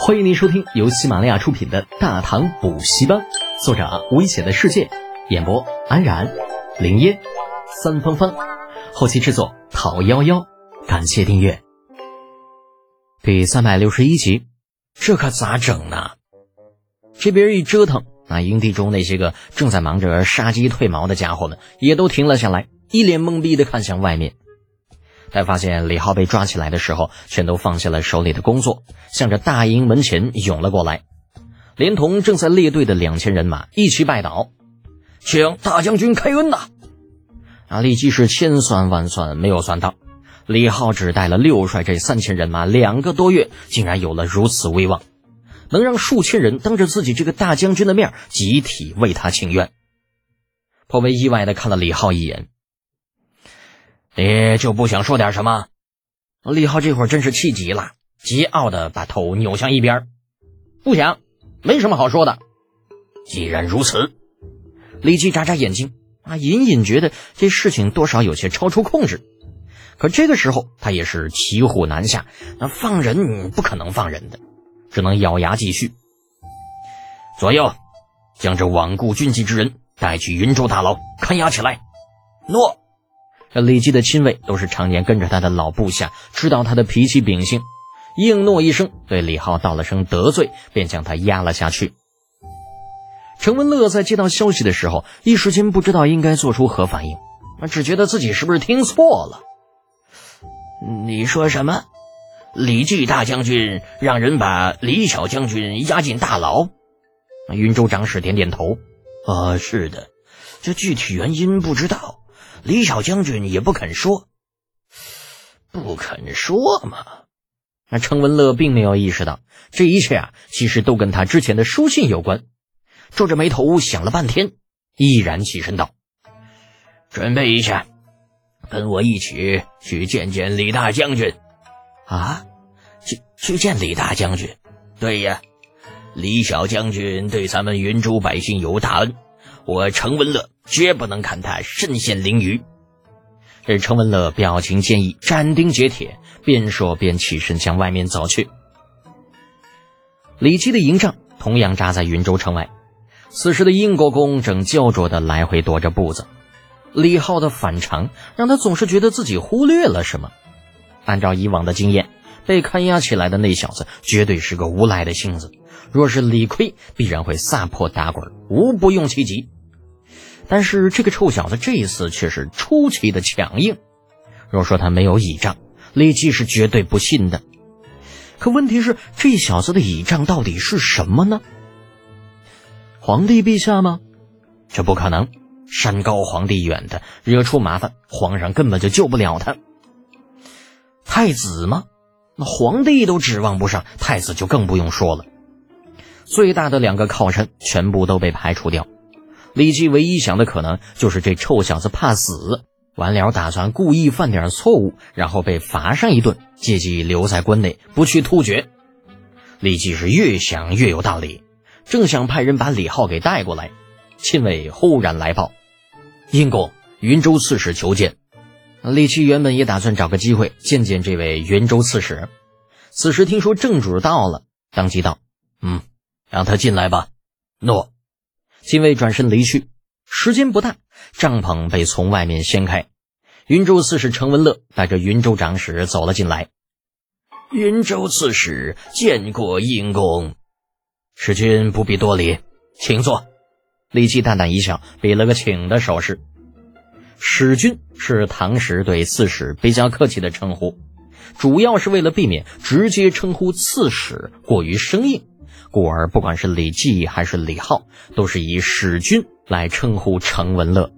欢迎您收听由喜马拉雅出品的《大唐补习班》，作者危险的世界，演播安然、林烟、三芳芳，后期制作讨幺幺，感谢订阅。第三百六十一集，这可咋整呢？这边一折腾，那营地中那些个正在忙着杀鸡褪毛的家伙们也都停了下来，一脸懵逼的看向外面。待发现李浩被抓起来的时候，全都放下了手里的工作，向着大营门前涌了过来，连同正在列队的两千人马一起拜倒，请大将军开恩呐！啊，李继是千算万算没有算到，李浩只带了六帅这三千人马两个多月，竟然有了如此威望，能让数千人当着自己这个大将军的面集体为他请愿，颇为意外的看了李浩一眼。你就不想说点什么？李浩这会儿真是气急了，桀骜的把头扭向一边，不想，没什么好说的。既然如此，李记眨眨眼睛啊，隐隐觉得这事情多少有些超出控制。可这个时候他也是骑虎难下，那放人不可能放人的，只能咬牙继续。左右，将这罔顾军纪之人带去云州大牢看押起来。诺。这李记的亲卫都是常年跟着他的老部下，知道他的脾气秉性，应诺一声，对李浩道了声得罪，便将他压了下去。程文乐在接到消息的时候，一时间不知道应该做出何反应，只觉得自己是不是听错了？你说什么？李继大将军让人把李小将军押进大牢？云州长史点点头：“啊，是的，这具体原因不知道。”李小将军也不肯说，不肯说嘛。那程文乐并没有意识到这一切啊，其实都跟他之前的书信有关。皱着眉头想了半天，毅然起身道：“准备一下，跟我一起去见见李大将军。”啊，去去见李大将军？对呀，李小将军对咱们云州百姓有大恩。我程文乐绝不能看他身陷囹圄。这程文乐表情坚毅，斩钉截铁，边说边起身向外面走去。李基的营帐同样扎在云州城外，此时的英国公正焦灼的来回踱着步子。李浩的反常让他总是觉得自己忽略了什么。按照以往的经验，被看押起来的那小子绝对是个无赖的性子，若是理亏，必然会撒泼打滚，无不用其极。但是这个臭小子这一次却是出奇的强硬。若说他没有倚仗，李记是绝对不信的。可问题是，这小子的倚仗到底是什么呢？皇帝陛下吗？这不可能，山高皇帝远的，惹出麻烦，皇上根本就救不了他。太子吗？那皇帝都指望不上，太子就更不用说了。最大的两个靠山全部都被排除掉。李记唯一想的可能就是这臭小子怕死，完了打算故意犯点错误，然后被罚上一顿，借机留在关内不去突厥。李记是越想越有道理，正想派人把李浩给带过来，亲卫忽然来报：“殷公，云州刺史求见。”李琦原本也打算找个机会见见这位云州刺史，此时听说正主到了，当即道：“嗯，让他进来吧。”诺。亲卫转身离去，时间不大，帐篷被从外面掀开，云州刺史程文乐带着云州长史走了进来。云州刺史见过殷公，使君不必多礼，请坐。李琦淡淡一笑，比了个请的手势。使君是唐时对刺史比较客气的称呼，主要是为了避免直接称呼刺史过于生硬。故而，不管是李绩还是李浩，都是以使君来称呼程文乐。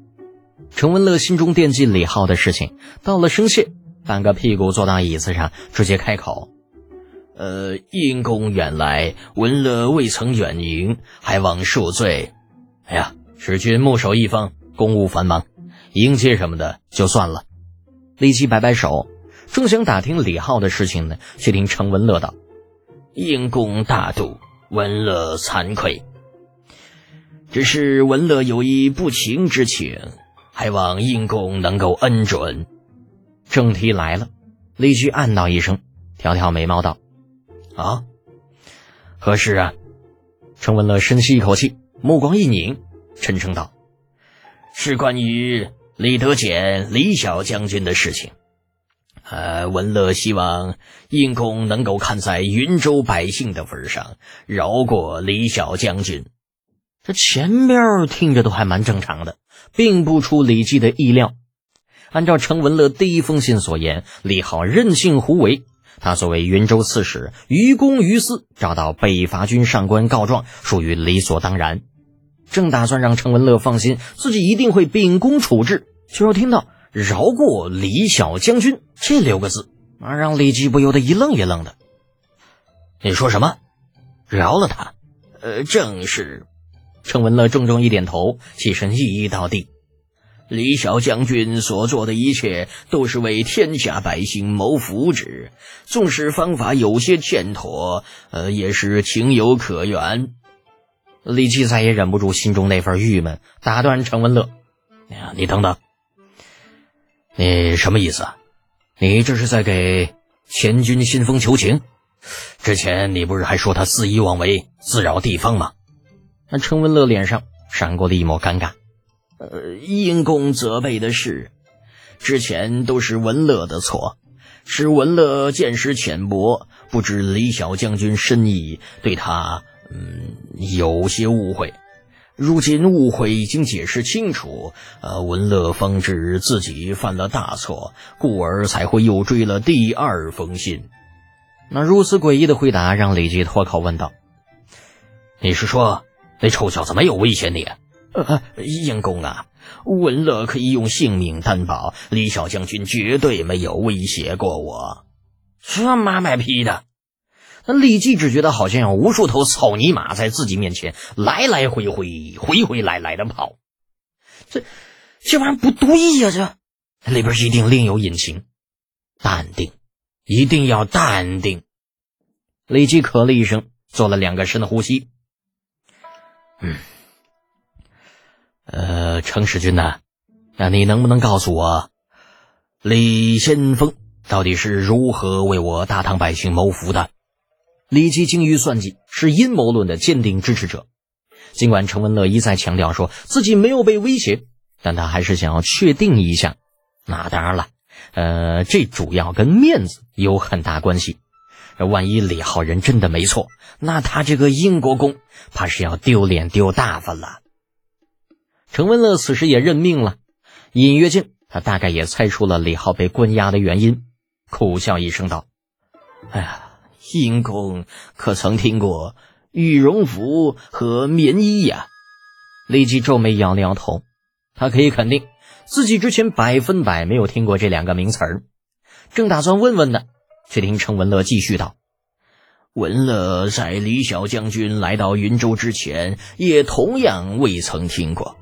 程文乐心中惦记李浩的事情，到了生谢，半个屁股坐到椅子上，直接开口：“呃，因公远来，文乐未曾远迎，还望恕罪。哎呀，使君木守一方，公务繁忙，迎接什么的就算了。”李绩摆摆手，正想打听李浩的事情呢，却听程文乐道：“因公大度。”文乐惭愧，只是文乐有一不情之请，还望殷公能够恩准。正题来了，李居暗道一声，挑挑眉毛道：“啊，何事啊？程文乐深吸一口气，目光一拧，沉声道：“是关于李德俭、李小将军的事情。呃，文乐希望应公能够看在云州百姓的份上，饶过李小将军。”这前边听着都还蛮正常的，并不出李记的意料。按照程文乐第一封信所言，李浩任性胡为。他作为云州刺史，于公于私，找到北伐军上官告状，属于理所当然。正打算让程文乐放心，自己一定会秉公处置，却又听到“饶过李小将军”这六个字，啊，让李记不由得一愣一愣的。你说什么？饶了他？呃，正是。程文乐重重一点头，起身一一倒地。李小将军所做的一切都是为天下百姓谋福祉，纵使方法有些欠妥，呃，也是情有可原。李记再也忍不住心中那份郁闷，打断程文乐：“呀，你等等，你什么意思？你这是在给前军信封求情？之前你不是还说他肆意妄为，自扰地方吗？”那陈文乐脸上闪过了一抹尴尬。呃，因公责备的事，之前都是文乐的错，是文乐见识浅薄，不知李小将军深意，对他嗯有些误会。如今误会已经解释清楚，呃，文乐方知自己犯了大错，故而才会又追了第二封信。那如此诡异的回答让李吉脱口问道：“你是说那臭小子没有威胁你？”呃，英公啊，文乐可以用性命担保，李小将军绝对没有威胁过我。这妈卖批的，那李记只觉得好像有无数头草泥马在自己面前来来回回、回回来来的跑。这这玩意儿不对呀，这里边一定另有隐情。淡定，一定要淡定。李记咳了一声，做了两个深的呼吸。嗯。呃，程使君呐，那你能不能告诉我，李先锋到底是如何为我大唐百姓谋福的？李吉精于算计，是阴谋论的坚定支持者。尽管程文乐一再强调说自己没有被威胁，但他还是想要确定一下。那当然了，呃，这主要跟面子有很大关系。万一李浩人真的没错，那他这个英国公怕是要丢脸丢大发了。程文乐此时也认命了，隐约间他大概也猜出了李浩被关押的原因，苦笑一声道：“哎呀，英公可曾听过羽绒服和棉衣呀？”立即皱眉摇了摇头，他可以肯定自己之前百分百没有听过这两个名词儿。正打算问问呢，却听程文乐继续道：“文乐在李小将军来到云州之前，也同样未曾听过。”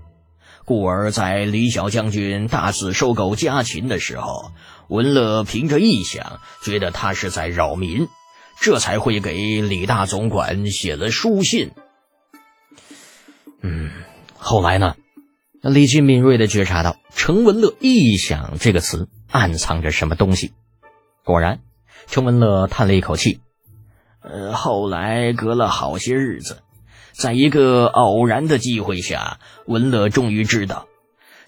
故而在李小将军大肆收购家禽的时候，文乐凭着臆想，觉得他是在扰民，这才会给李大总管写了书信。嗯，后来呢？李靖敏锐的觉察到程文乐“臆想”这个词暗藏着什么东西。果然，程文乐叹了一口气：“呃，后来隔了好些日子。”在一个偶然的机会下，文乐终于知道，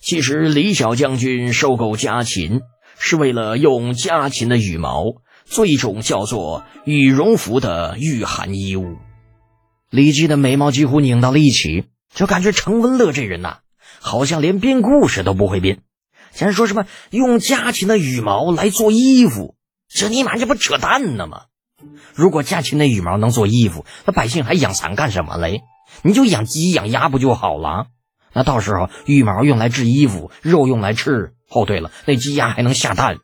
其实李小将军收购家禽是为了用家禽的羽毛做一种叫做羽绒服的御寒衣物。李记的眉毛几乎拧到了一起，就感觉程文乐这人呐，好像连编故事都不会编。竟然说什么用家禽的羽毛来做衣服，这尼玛这不扯淡呢吗？如果家禽的羽毛能做衣服，那百姓还养蚕干什么嘞？你就养鸡养鸭不就好了？那到时候羽毛用来制衣服，肉用来吃。哦，对了，那鸡鸭还能下蛋。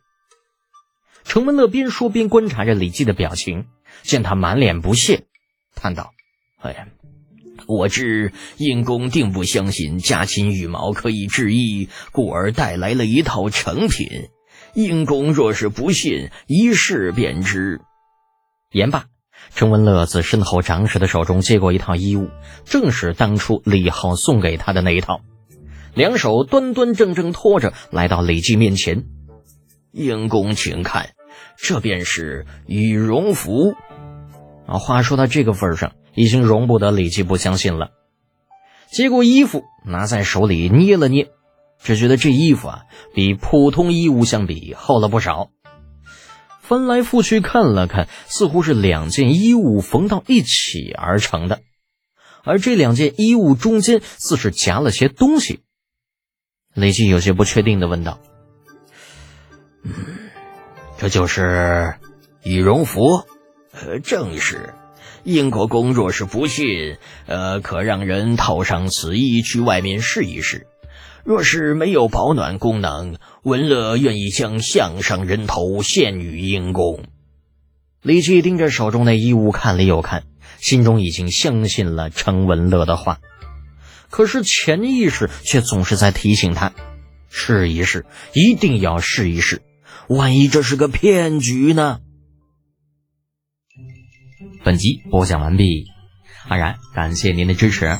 程文乐边说边观察着李记的表情，见他满脸不屑，叹道：“哎呀，我知应公定不相信家禽羽毛可以制衣，故而带来了一套成品。应公若是不信，一试便知。”言罢，程文乐自身后长史的手中接过一套衣物，正是当初李浩送给他的那一套，两手端端正正托着，来到李记面前。应公请看，这便是羽绒服。啊，话说到这个份上，已经容不得李记不相信了。接过衣服，拿在手里捏了捏，只觉得这衣服啊，比普通衣物相比厚了不少。翻来覆去看了看，似乎是两件衣物缝到一起而成的，而这两件衣物中间似是夹了些东西。李记有些不确定的问道：“嗯，这就是羽绒服？呃，正是。英国公若是不信，呃，可让人套上此衣去外面试一试。”若是没有保暖功能，文乐愿意将项上人头献与英公。李记盯着手中的衣物看了又看，心中已经相信了程文乐的话，可是潜意识却总是在提醒他：试一试，一定要试一试，万一这是个骗局呢？本集播讲完毕，安然感谢您的支持。